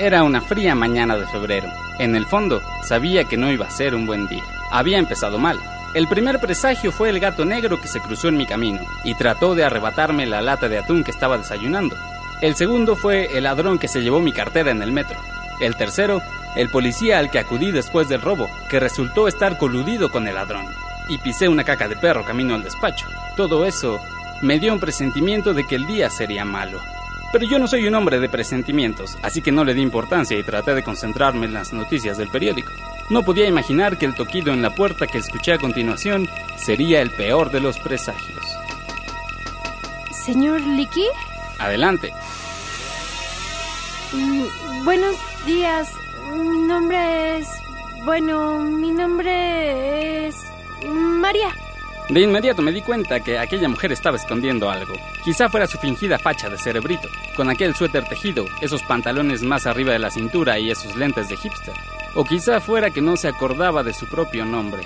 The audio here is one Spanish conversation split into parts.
Era una fría mañana de febrero. En el fondo, sabía que no iba a ser un buen día. Había empezado mal. El primer presagio fue el gato negro que se cruzó en mi camino y trató de arrebatarme la lata de atún que estaba desayunando. El segundo fue el ladrón que se llevó mi cartera en el metro. El tercero, el policía al que acudí después del robo, que resultó estar coludido con el ladrón. Y pisé una caca de perro camino al despacho. Todo eso me dio un presentimiento de que el día sería malo. Pero yo no soy un hombre de presentimientos, así que no le di importancia y traté de concentrarme en las noticias del periódico. No podía imaginar que el toquido en la puerta que escuché a continuación sería el peor de los presagios. ¿Señor Licky? Adelante. Mm, buenos días. Mi nombre es... Bueno, mi nombre es... María. De inmediato me di cuenta que aquella mujer estaba escondiendo algo. Quizá fuera su fingida facha de cerebrito, con aquel suéter tejido, esos pantalones más arriba de la cintura y esos lentes de hipster. O quizá fuera que no se acordaba de su propio nombre.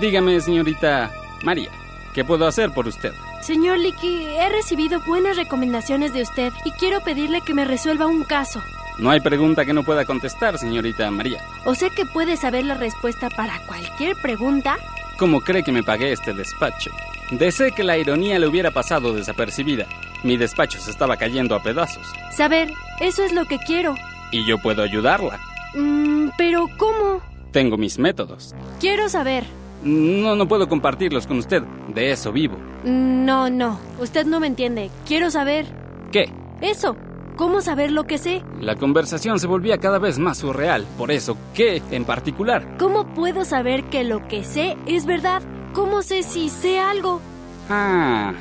Dígame, señorita María, ¿qué puedo hacer por usted? Señor Licky, he recibido buenas recomendaciones de usted y quiero pedirle que me resuelva un caso. No hay pregunta que no pueda contestar, señorita María. ¿O sea que puede saber la respuesta para cualquier pregunta? ¿Cómo cree que me pagué este despacho? Deseo que la ironía le hubiera pasado desapercibida. Mi despacho se estaba cayendo a pedazos. Saber, eso es lo que quiero. Y yo puedo ayudarla. Mm, pero ¿cómo? Tengo mis métodos. Quiero saber. No, no puedo compartirlos con usted. De eso vivo. No, no. Usted no me entiende. Quiero saber. ¿Qué? Eso. ¿Cómo saber lo que sé? La conversación se volvía cada vez más surreal. Por eso, ¿qué en particular? ¿Cómo puedo saber que lo que sé es verdad? ¿Cómo sé si sé algo? Ah,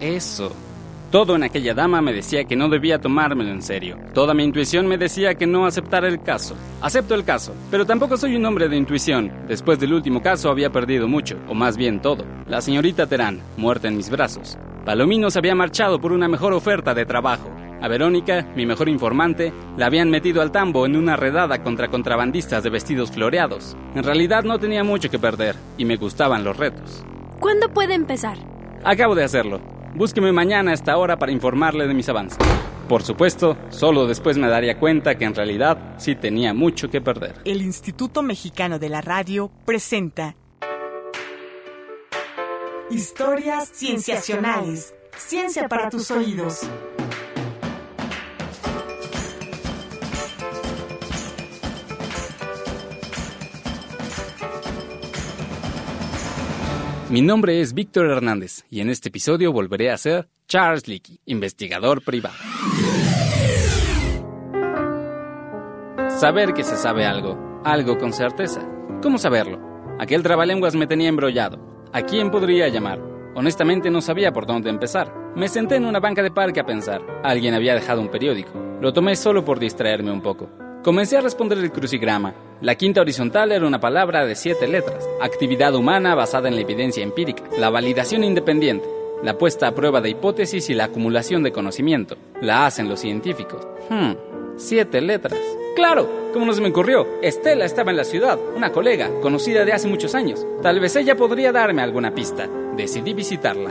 eso. Todo en aquella dama me decía que no debía tomármelo en serio. Toda mi intuición me decía que no aceptara el caso. Acepto el caso, pero tampoco soy un hombre de intuición. Después del último caso había perdido mucho, o más bien todo. La señorita Terán, muerta en mis brazos. Palomino se había marchado por una mejor oferta de trabajo. A Verónica, mi mejor informante, la habían metido al tambo en una redada contra contrabandistas de vestidos floreados. En realidad no tenía mucho que perder y me gustaban los retos. ¿Cuándo puede empezar? Acabo de hacerlo. Búsqueme mañana a esta hora para informarle de mis avances. Por supuesto, solo después me daría cuenta que en realidad sí tenía mucho que perder. El Instituto Mexicano de la Radio presenta Historias Cienciacionales. Ciencia para tus oídos. Mi nombre es Víctor Hernández y en este episodio volveré a ser Charles Leakey, investigador privado. Saber que se sabe algo, algo con certeza. ¿Cómo saberlo? Aquel trabalenguas me tenía embrollado. ¿A quién podría llamar? Honestamente no sabía por dónde empezar. Me senté en una banca de parque a pensar. Alguien había dejado un periódico. Lo tomé solo por distraerme un poco. Comencé a responder el crucigrama. La quinta horizontal era una palabra de siete letras. Actividad humana basada en la evidencia empírica. La validación independiente. La puesta a prueba de hipótesis y la acumulación de conocimiento. La hacen los científicos. Hmm, siete letras. Claro, ¿cómo no se me ocurrió? Estela estaba en la ciudad, una colega, conocida de hace muchos años. Tal vez ella podría darme alguna pista. Decidí visitarla.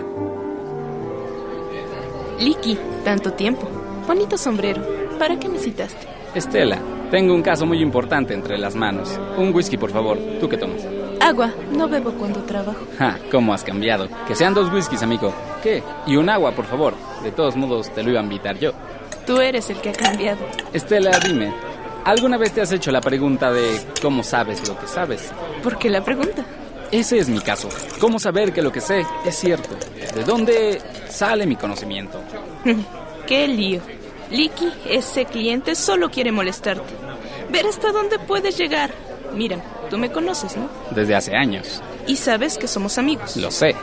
Liki, tanto tiempo. Bonito sombrero. ¿Para qué me citaste? Estela, tengo un caso muy importante entre las manos. Un whisky, por favor. ¿Tú qué tomas? Agua. No bebo cuando trabajo. Ja, ¿cómo has cambiado? Que sean dos whiskies, amigo. ¿Qué? Y un agua, por favor. De todos modos, te lo iba a invitar yo. Tú eres el que ha cambiado. Estela, dime, ¿alguna vez te has hecho la pregunta de cómo sabes lo que sabes? ¿Por qué la pregunta? Ese es mi caso. ¿Cómo saber que lo que sé es cierto? ¿De dónde sale mi conocimiento? qué lío. Licky, ese cliente solo quiere molestarte. Ver hasta dónde puedes llegar. Mira, tú me conoces, ¿no? Desde hace años. Y sabes que somos amigos. Lo sé.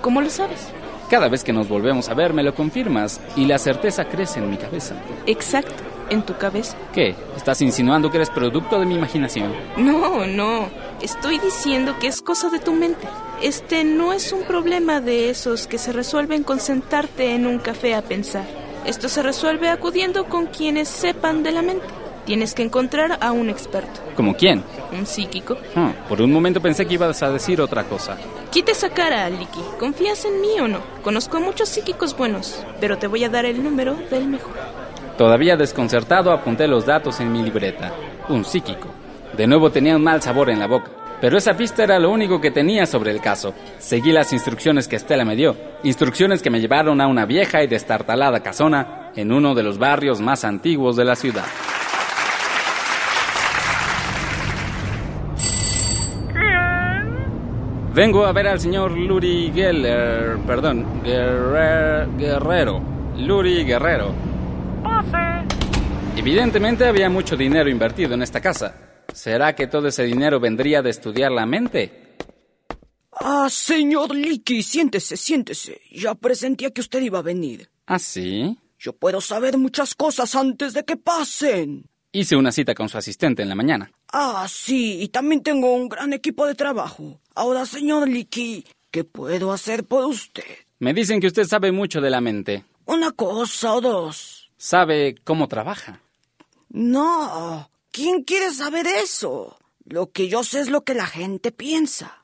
¿Cómo lo sabes? Cada vez que nos volvemos a ver me lo confirmas y la certeza crece en mi cabeza. Exacto, en tu cabeza. ¿Qué? ¿Estás insinuando que eres producto de mi imaginación? No, no. Estoy diciendo que es cosa de tu mente. Este no es un problema de esos que se resuelven con sentarte en un café a pensar. Esto se resuelve acudiendo con quienes sepan de la mente. Tienes que encontrar a un experto. ¿Como quién? Un psíquico. Ah, por un momento pensé que ibas a decir otra cosa. Quita esa cara, Licky. ¿Confías en mí o no? Conozco a muchos psíquicos buenos, pero te voy a dar el número del mejor. Todavía desconcertado apunté los datos en mi libreta. Un psíquico. De nuevo tenía un mal sabor en la boca. Pero esa pista era lo único que tenía sobre el caso. Seguí las instrucciones que Estela me dio. Instrucciones que me llevaron a una vieja y destartalada casona en uno de los barrios más antiguos de la ciudad. Vengo a ver al señor Luri Geller, perdón, Guerrer- Guerrero. Luri Guerrero. Evidentemente había mucho dinero invertido en esta casa. ¿Será que todo ese dinero vendría de estudiar la mente? Ah, señor Licky, siéntese, siéntese. Ya presentía que usted iba a venir. ¿Ah, sí? Yo puedo saber muchas cosas antes de que pasen. Hice una cita con su asistente en la mañana. Ah, sí, y también tengo un gran equipo de trabajo. Ahora, señor Licky, ¿qué puedo hacer por usted? Me dicen que usted sabe mucho de la mente. Una cosa o dos. Sabe cómo trabaja. No, ¿quién quiere saber eso? Lo que yo sé es lo que la gente piensa.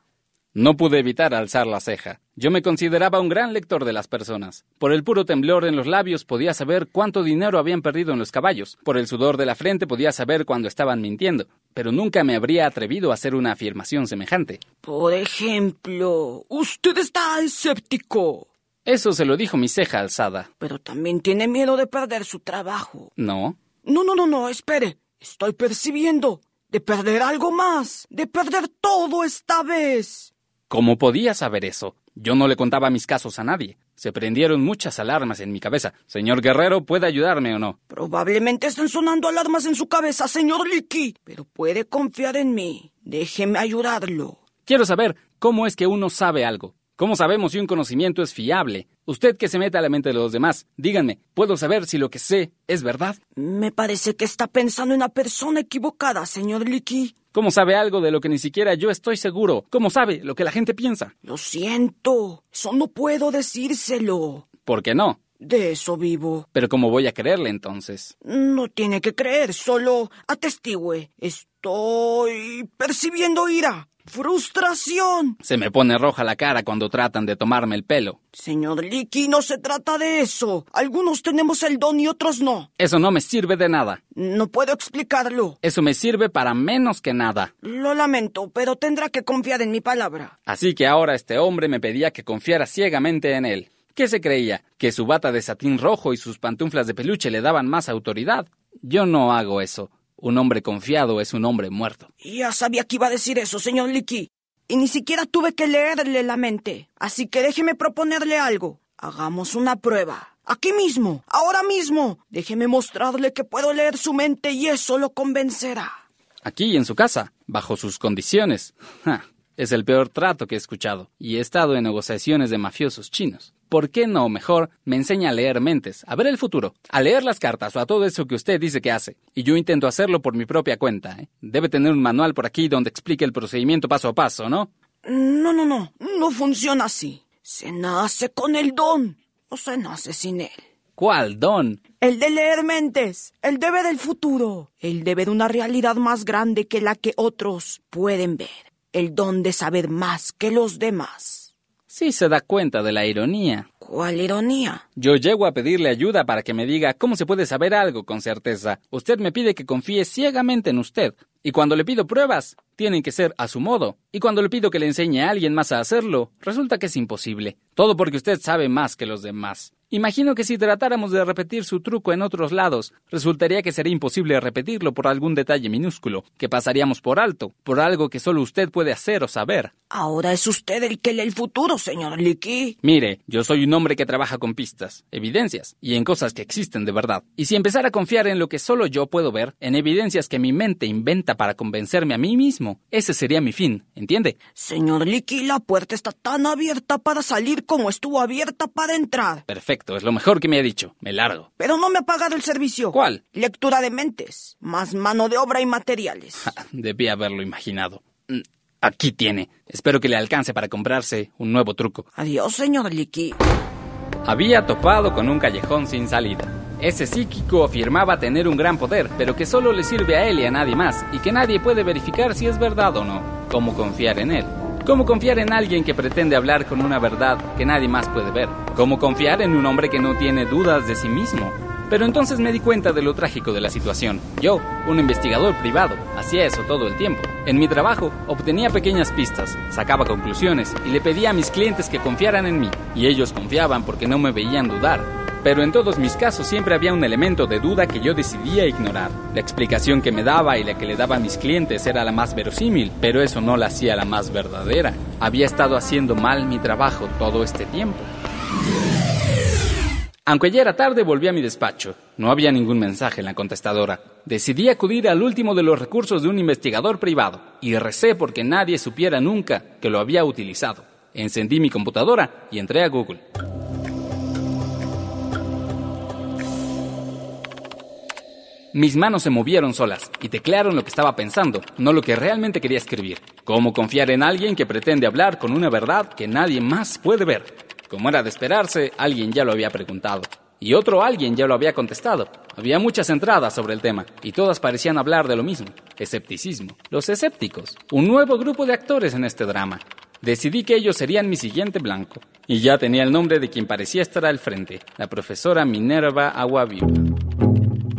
No pude evitar alzar la ceja. Yo me consideraba un gran lector de las personas. Por el puro temblor en los labios podía saber cuánto dinero habían perdido en los caballos. Por el sudor de la frente podía saber cuándo estaban mintiendo. Pero nunca me habría atrevido a hacer una afirmación semejante. Por ejemplo, usted está escéptico, Eso se lo dijo mi ceja alzada. pero también tiene miedo de perder su trabajo. No. No, no, no, no, espere. Estoy percibiendo. De perder algo más. De perder todo esta vez. ¿Cómo podía saber eso? Yo no le contaba mis casos a nadie. Se prendieron muchas alarmas en mi cabeza. Señor Guerrero, ¿puede ayudarme o no? Probablemente estén sonando alarmas en su cabeza, señor Licky. Pero puede confiar en mí. Déjeme ayudarlo. Quiero saber cómo es que uno sabe algo. ¿Cómo sabemos si un conocimiento es fiable? Usted que se mete a la mente de los demás, díganme, ¿puedo saber si lo que sé es verdad? Me parece que está pensando en una persona equivocada, señor Licky. ¿Cómo sabe algo de lo que ni siquiera yo estoy seguro? ¿Cómo sabe lo que la gente piensa? Lo siento. Eso no puedo decírselo. ¿Por qué no? De eso vivo. Pero ¿cómo voy a creerle entonces? No tiene que creer, solo atestigüe. Estoy percibiendo ira, frustración. Se me pone roja la cara cuando tratan de tomarme el pelo. Señor Licky, no se trata de eso. Algunos tenemos el don y otros no. Eso no me sirve de nada. No puedo explicarlo. Eso me sirve para menos que nada. Lo lamento, pero tendrá que confiar en mi palabra. Así que ahora este hombre me pedía que confiara ciegamente en él. ¿Qué se creía? ¿Que su bata de satín rojo y sus pantuflas de peluche le daban más autoridad? Yo no hago eso. Un hombre confiado es un hombre muerto. Ya sabía que iba a decir eso, señor Licky. Y ni siquiera tuve que leerle la mente. Así que déjeme proponerle algo. Hagamos una prueba. Aquí mismo, ahora mismo. Déjeme mostrarle que puedo leer su mente y eso lo convencerá. Aquí en su casa, bajo sus condiciones. Ja, es el peor trato que he escuchado. Y he estado en negociaciones de mafiosos chinos. ¿Por qué no mejor me enseña a leer mentes, a ver el futuro, a leer las cartas o a todo eso que usted dice que hace? Y yo intento hacerlo por mi propia cuenta. ¿eh? Debe tener un manual por aquí donde explique el procedimiento paso a paso, ¿no? No, no, no. No funciona así. Se nace con el don o se nace sin él. ¿Cuál don? El de leer mentes, el de ver el futuro, el de ver una realidad más grande que la que otros pueden ver, el don de saber más que los demás. Sí se da cuenta de la ironía. ¿Cuál ironía? Yo llego a pedirle ayuda para que me diga cómo se puede saber algo con certeza. Usted me pide que confíe ciegamente en usted. Y cuando le pido pruebas, tienen que ser a su modo. Y cuando le pido que le enseñe a alguien más a hacerlo, resulta que es imposible. Todo porque usted sabe más que los demás. Imagino que si tratáramos de repetir su truco en otros lados, resultaría que sería imposible repetirlo por algún detalle minúsculo, que pasaríamos por alto, por algo que solo usted puede hacer o saber. Ahora es usted el que lee el futuro, señor Licky. Mire, yo soy un hombre que trabaja con pistas, evidencias, y en cosas que existen de verdad. Y si empezara a confiar en lo que solo yo puedo ver, en evidencias que mi mente inventa para convencerme a mí mismo, ese sería mi fin, ¿entiende? Señor Licky, la puerta está tan abierta para salir como estuvo abierta para entrar. Perfecto, es lo mejor que me ha dicho. Me largo. Pero no me ha pagado el servicio. ¿Cuál? Lectura de mentes, más mano de obra y materiales. Debí haberlo imaginado. Mm, Aquí tiene. Espero que le alcance para comprarse un nuevo truco. Adiós, señor Licky. Había topado con un callejón sin salida. Ese psíquico afirmaba tener un gran poder, pero que solo le sirve a él y a nadie más, y que nadie puede verificar si es verdad o no. ¿Cómo confiar en él? ¿Cómo confiar en alguien que pretende hablar con una verdad que nadie más puede ver? ¿Cómo confiar en un hombre que no tiene dudas de sí mismo? Pero entonces me di cuenta de lo trágico de la situación. Yo, un investigador privado, hacía eso todo el tiempo. En mi trabajo, obtenía pequeñas pistas, sacaba conclusiones y le pedía a mis clientes que confiaran en mí. Y ellos confiaban porque no me veían dudar. Pero en todos mis casos siempre había un elemento de duda que yo decidía ignorar. La explicación que me daba y la que le daba a mis clientes era la más verosímil, pero eso no la hacía la más verdadera. Había estado haciendo mal mi trabajo todo este tiempo. Aunque ya era tarde, volví a mi despacho. No había ningún mensaje en la contestadora. Decidí acudir al último de los recursos de un investigador privado y recé porque nadie supiera nunca que lo había utilizado. Encendí mi computadora y entré a Google. Mis manos se movieron solas y teclearon lo que estaba pensando, no lo que realmente quería escribir. ¿Cómo confiar en alguien que pretende hablar con una verdad que nadie más puede ver? Como era de esperarse, alguien ya lo había preguntado. Y otro alguien ya lo había contestado. Había muchas entradas sobre el tema, y todas parecían hablar de lo mismo, escepticismo. Los escépticos, un nuevo grupo de actores en este drama. Decidí que ellos serían mi siguiente blanco. Y ya tenía el nombre de quien parecía estar al frente, la profesora Minerva Aguaviva.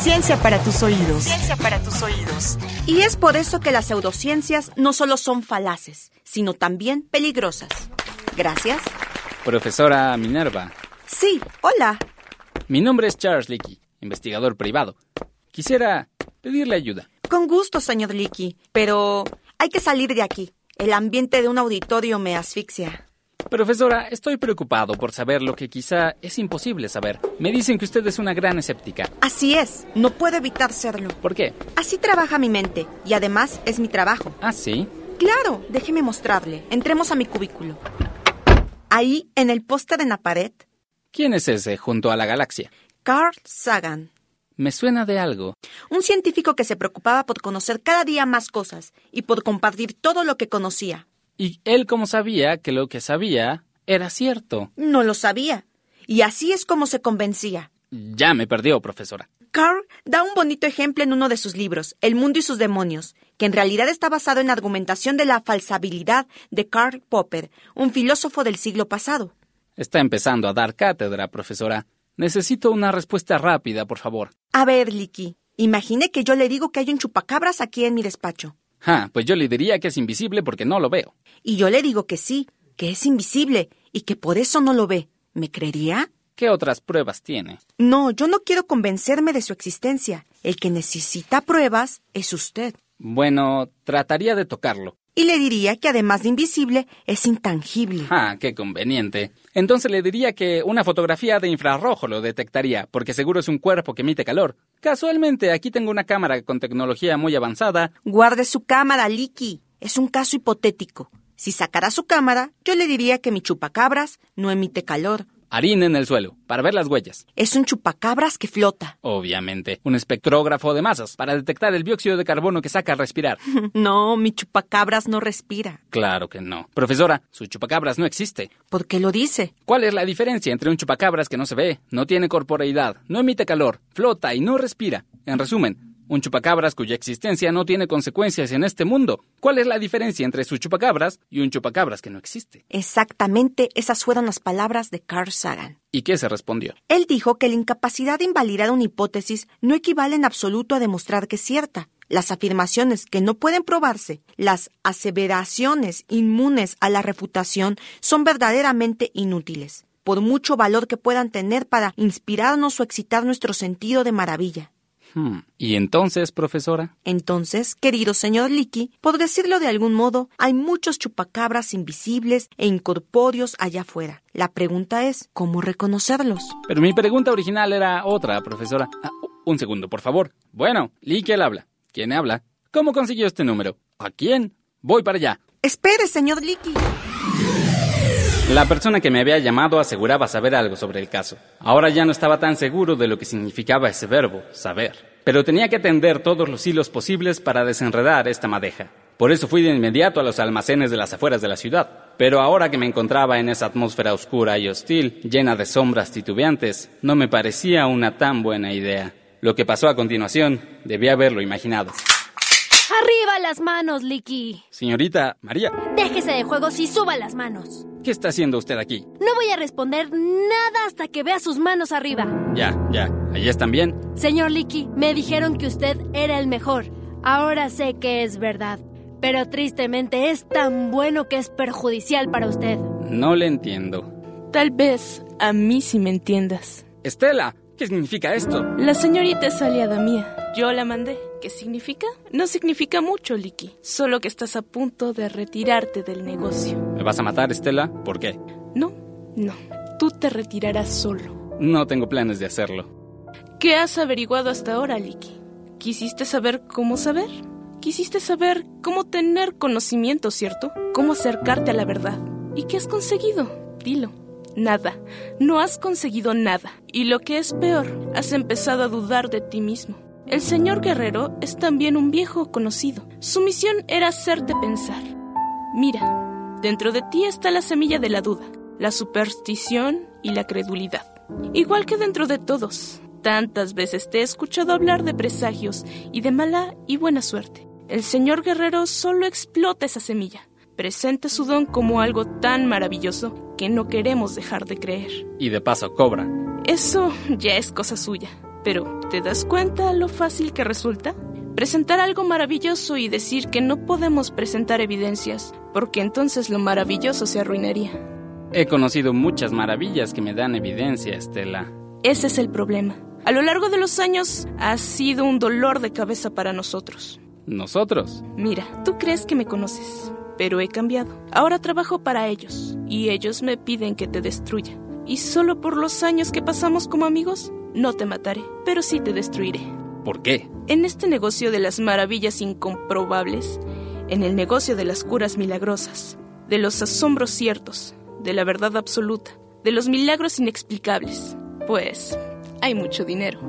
Ciencia para tus oídos. Ciencia para tus oídos. Y es por eso que las pseudociencias no solo son falaces, sino también peligrosas. Gracias. Profesora Minerva. Sí, hola. Mi nombre es Charles Leakey, investigador privado. Quisiera pedirle ayuda. Con gusto, señor Leakey, pero hay que salir de aquí. El ambiente de un auditorio me asfixia. Profesora, estoy preocupado por saber lo que quizá es imposible saber. Me dicen que usted es una gran escéptica. Así es, no puedo evitar serlo. ¿Por qué? Así trabaja mi mente, y además es mi trabajo. ¿Ah, sí? Claro, déjeme mostrarle. Entremos a mi cubículo. Ahí, en el póster en la pared. ¿Quién es ese junto a la galaxia? Carl Sagan. Me suena de algo. Un científico que se preocupaba por conocer cada día más cosas y por compartir todo lo que conocía. ¿Y él cómo sabía que lo que sabía era cierto? No lo sabía. Y así es como se convencía. Ya me perdió, profesora. Carl da un bonito ejemplo en uno de sus libros, El mundo y sus demonios, que en realidad está basado en argumentación de la falsabilidad de Karl Popper, un filósofo del siglo pasado. Está empezando a dar cátedra, profesora. Necesito una respuesta rápida, por favor. A ver, Licky, imagine que yo le digo que hay un chupacabras aquí en mi despacho. Ah, pues yo le diría que es invisible porque no lo veo. Y yo le digo que sí, que es invisible y que por eso no lo ve. ¿Me creería? ¿Qué otras pruebas tiene? No, yo no quiero convencerme de su existencia. El que necesita pruebas es usted. Bueno, trataría de tocarlo. Y le diría que además de invisible, es intangible. Ah, qué conveniente. Entonces le diría que una fotografía de infrarrojo lo detectaría, porque seguro es un cuerpo que emite calor. Casualmente, aquí tengo una cámara con tecnología muy avanzada. Guarde su cámara, Licky. Es un caso hipotético. Si sacara su cámara, yo le diría que mi chupacabras no emite calor. Harina en el suelo, para ver las huellas. Es un chupacabras que flota. Obviamente. Un espectrógrafo de masas, para detectar el dióxido de carbono que saca al respirar. no, mi chupacabras no respira. Claro que no. Profesora, su chupacabras no existe. ¿Por qué lo dice? ¿Cuál es la diferencia entre un chupacabras que no se ve, no tiene corporeidad, no emite calor, flota y no respira? En resumen, un chupacabras cuya existencia no tiene consecuencias en este mundo. ¿Cuál es la diferencia entre su chupacabras y un chupacabras que no existe? Exactamente, esas fueron las palabras de Carl Sagan. ¿Y qué se respondió? Él dijo que la incapacidad de invalidar una hipótesis no equivale en absoluto a demostrar que es cierta. Las afirmaciones que no pueden probarse, las aseveraciones inmunes a la refutación, son verdaderamente inútiles, por mucho valor que puedan tener para inspirarnos o excitar nuestro sentido de maravilla. Hmm. ¿Y entonces, profesora? Entonces, querido señor Leakey, por decirlo de algún modo, hay muchos chupacabras invisibles e incorpóreos allá afuera. La pregunta es, ¿cómo reconocerlos? Pero mi pregunta original era otra, profesora. Ah, un segundo, por favor. Bueno, Leakey habla. ¿Quién habla? ¿Cómo consiguió este número? ¿A quién? Voy para allá. Espere, señor Leakey. La persona que me había llamado aseguraba saber algo sobre el caso. Ahora ya no estaba tan seguro de lo que significaba ese verbo, saber. Pero tenía que tender todos los hilos posibles para desenredar esta madeja. Por eso fui de inmediato a los almacenes de las afueras de la ciudad. Pero ahora que me encontraba en esa atmósfera oscura y hostil, llena de sombras titubeantes, no me parecía una tan buena idea. Lo que pasó a continuación, debía haberlo imaginado. ¡Arriba las manos, Licky! Señorita María, Déjese de juegos y suba las manos. ¿qué está haciendo usted aquí? No voy a responder nada hasta que vea sus manos arriba. Ya, ya, allí están bien. Señor Licky, me dijeron que usted era el mejor. Ahora sé que es verdad. Pero tristemente es tan bueno que es perjudicial para usted. No le entiendo. Tal vez a mí sí me entiendas. Estela, ¿qué significa esto? La señorita es aliada mía. Yo la mandé. ¿Qué significa? No significa mucho, Licky. Solo que estás a punto de retirarte del negocio. ¿Me vas a matar, Estela? ¿Por qué? No, no. Tú te retirarás solo. No tengo planes de hacerlo. ¿Qué has averiguado hasta ahora, Licky? ¿Quisiste saber cómo saber? Quisiste saber cómo tener conocimiento, ¿cierto? Cómo acercarte a la verdad. ¿Y qué has conseguido? Dilo. Nada. No has conseguido nada. Y lo que es peor, has empezado a dudar de ti mismo. El señor guerrero es también un viejo conocido. Su misión era hacerte pensar. Mira, dentro de ti está la semilla de la duda, la superstición y la credulidad. Igual que dentro de todos. Tantas veces te he escuchado hablar de presagios y de mala y buena suerte. El señor guerrero solo explota esa semilla. Presenta su don como algo tan maravilloso que no queremos dejar de creer. Y de paso cobra. Eso ya es cosa suya. Pero, ¿te das cuenta lo fácil que resulta? Presentar algo maravilloso y decir que no podemos presentar evidencias, porque entonces lo maravilloso se arruinaría. He conocido muchas maravillas que me dan evidencia, Estela. Ese es el problema. A lo largo de los años ha sido un dolor de cabeza para nosotros. ¿Nosotros? Mira, tú crees que me conoces, pero he cambiado. Ahora trabajo para ellos, y ellos me piden que te destruya. Y solo por los años que pasamos como amigos, no te mataré, pero sí te destruiré. ¿Por qué? En este negocio de las maravillas incomprobables, en el negocio de las curas milagrosas, de los asombros ciertos, de la verdad absoluta, de los milagros inexplicables, pues hay mucho dinero.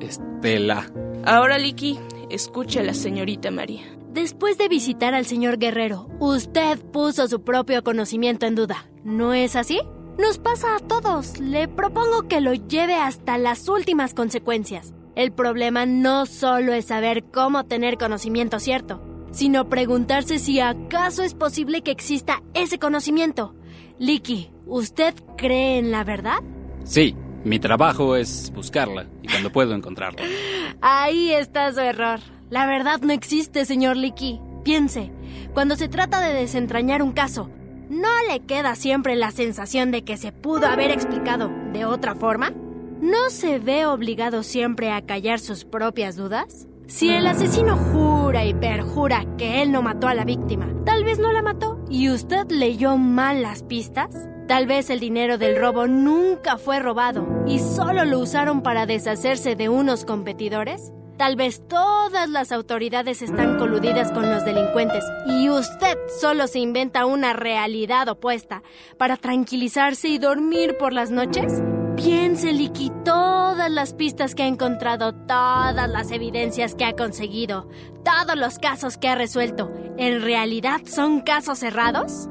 Estela. Ahora, Licky, escucha a la señorita María. Después de visitar al señor guerrero, usted puso su propio conocimiento en duda. ¿No es así? Nos pasa a todos. Le propongo que lo lleve hasta las últimas consecuencias. El problema no solo es saber cómo tener conocimiento cierto, sino preguntarse si acaso es posible que exista ese conocimiento. Licky, ¿usted cree en la verdad? Sí, mi trabajo es buscarla y cuando puedo encontrarla. Ahí está su error. La verdad no existe, señor Licky. Piense, cuando se trata de desentrañar un caso, ¿no le queda siempre la sensación de que se pudo haber explicado de otra forma? ¿No se ve obligado siempre a callar sus propias dudas? Si el asesino jura y perjura que él no mató a la víctima, tal vez no la mató y usted leyó mal las pistas. Tal vez el dinero del robo nunca fue robado y solo lo usaron para deshacerse de unos competidores. Tal vez todas las autoridades están coludidas con los delincuentes y usted solo se inventa una realidad opuesta para tranquilizarse y dormir por las noches. Piense, Licky, todas las pistas que ha encontrado, todas las evidencias que ha conseguido, todos los casos que ha resuelto, ¿en realidad son casos cerrados?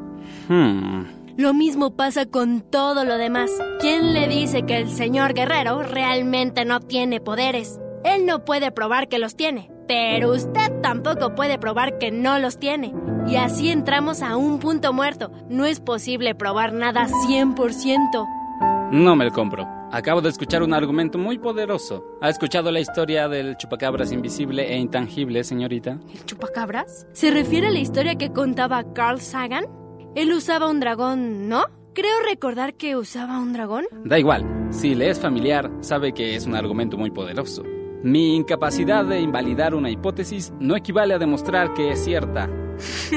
Hmm. Lo mismo pasa con todo lo demás. ¿Quién le dice que el señor guerrero realmente no tiene poderes? Él no puede probar que los tiene, pero usted tampoco puede probar que no los tiene. Y así entramos a un punto muerto. No es posible probar nada 100%. No me lo compro. Acabo de escuchar un argumento muy poderoso. ¿Ha escuchado la historia del chupacabras invisible e intangible, señorita? ¿El chupacabras? ¿Se refiere a la historia que contaba Carl Sagan? Él usaba un dragón, ¿no? Creo recordar que usaba un dragón. Da igual. Si le es familiar, sabe que es un argumento muy poderoso. Mi incapacidad de invalidar una hipótesis no equivale a demostrar que es cierta.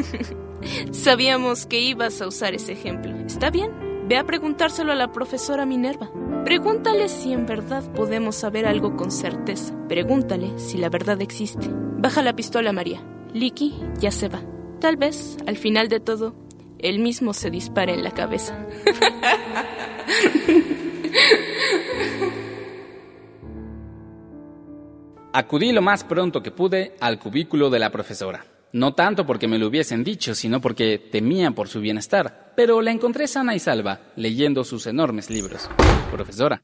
Sabíamos que ibas a usar ese ejemplo. ¿Está bien? Ve a preguntárselo a la profesora Minerva. Pregúntale si en verdad podemos saber algo con certeza. Pregúntale si la verdad existe. Baja la pistola, María. Licky ya se va. Tal vez, al final de todo, él mismo se dispare en la cabeza. Acudí lo más pronto que pude al cubículo de la profesora. No tanto porque me lo hubiesen dicho, sino porque temía por su bienestar. Pero la encontré sana y salva, leyendo sus enormes libros. Profesora.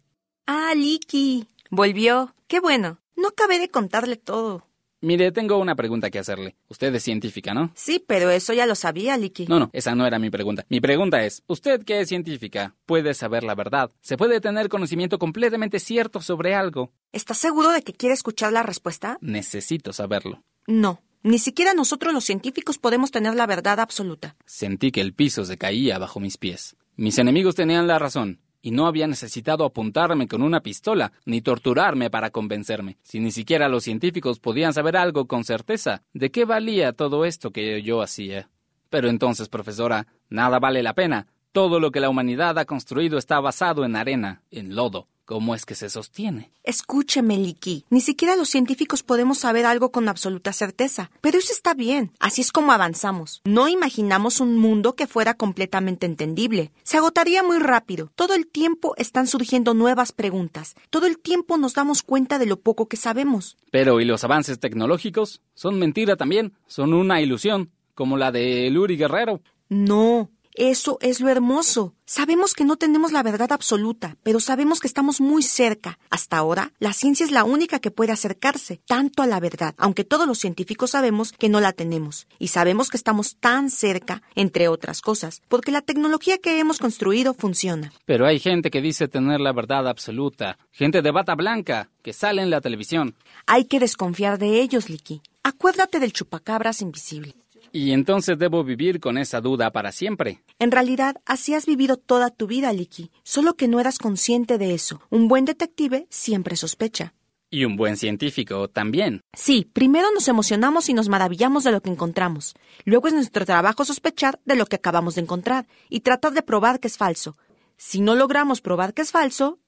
Ah, Licky. Volvió. Qué bueno. No acabé de contarle todo. Mire, tengo una pregunta que hacerle. Usted es científica, ¿no? Sí, pero eso ya lo sabía, Licky. No, no, esa no era mi pregunta. Mi pregunta es, usted que es científica, puede saber la verdad. Se puede tener conocimiento completamente cierto sobre algo. ¿Estás seguro de que quiere escuchar la respuesta? Necesito saberlo. No. Ni siquiera nosotros los científicos podemos tener la verdad absoluta. Sentí que el piso se caía bajo mis pies. Mis enemigos tenían la razón y no había necesitado apuntarme con una pistola ni torturarme para convencerme. Si ni siquiera los científicos podían saber algo con certeza, ¿de qué valía todo esto que yo hacía? Pero entonces, profesora, nada vale la pena. Todo lo que la humanidad ha construido está basado en arena, en lodo. ¿Cómo es que se sostiene? Escúcheme, Liki. Ni siquiera los científicos podemos saber algo con absoluta certeza. Pero eso está bien. Así es como avanzamos. No imaginamos un mundo que fuera completamente entendible. Se agotaría muy rápido. Todo el tiempo están surgiendo nuevas preguntas. Todo el tiempo nos damos cuenta de lo poco que sabemos. Pero ¿y los avances tecnológicos? Son mentira también. Son una ilusión, como la de Luri Guerrero. No, eso es lo hermoso. Sabemos que no tenemos la verdad absoluta, pero sabemos que estamos muy cerca. Hasta ahora, la ciencia es la única que puede acercarse tanto a la verdad, aunque todos los científicos sabemos que no la tenemos. Y sabemos que estamos tan cerca, entre otras cosas, porque la tecnología que hemos construido funciona. Pero hay gente que dice tener la verdad absoluta. Gente de bata blanca, que sale en la televisión. Hay que desconfiar de ellos, Liki. Acuérdate del chupacabras invisible. Y entonces debo vivir con esa duda para siempre. En realidad, así has vivido toda tu vida, Licky, solo que no eras consciente de eso. Un buen detective siempre sospecha. Y un buen científico también. Sí, primero nos emocionamos y nos maravillamos de lo que encontramos. Luego es nuestro trabajo sospechar de lo que acabamos de encontrar y tratar de probar que es falso. Si no logramos probar que es falso...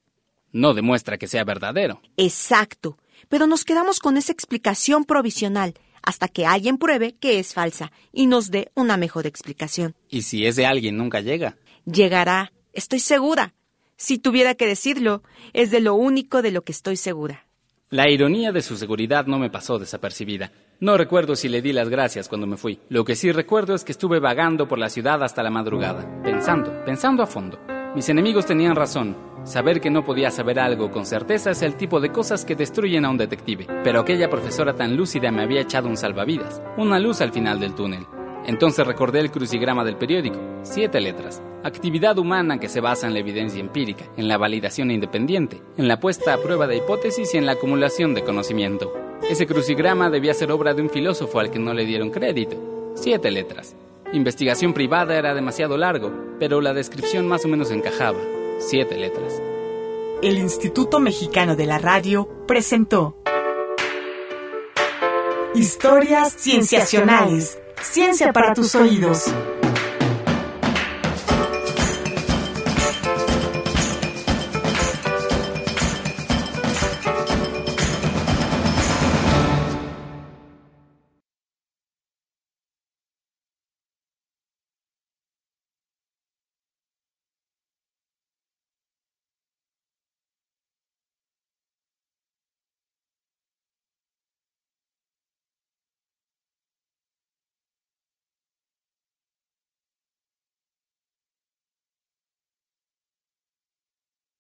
No demuestra que sea verdadero. Exacto. Pero nos quedamos con esa explicación provisional hasta que alguien pruebe que es falsa y nos dé una mejor explicación. ¿Y si ese alguien nunca llega? Llegará, estoy segura. Si tuviera que decirlo, es de lo único de lo que estoy segura. La ironía de su seguridad no me pasó desapercibida. No recuerdo si le di las gracias cuando me fui. Lo que sí recuerdo es que estuve vagando por la ciudad hasta la madrugada, pensando, pensando a fondo. Mis enemigos tenían razón. Saber que no podía saber algo con certeza es el tipo de cosas que destruyen a un detective. Pero aquella profesora tan lúcida me había echado un salvavidas, una luz al final del túnel. Entonces recordé el crucigrama del periódico, siete letras. Actividad humana que se basa en la evidencia empírica, en la validación independiente, en la puesta a prueba de hipótesis y en la acumulación de conocimiento. Ese crucigrama debía ser obra de un filósofo al que no le dieron crédito. Siete letras. Investigación privada era demasiado largo, pero la descripción más o menos encajaba. Siete letras. El Instituto Mexicano de la Radio presentó Historias Cienciacionales. Ciencia para tus oídos.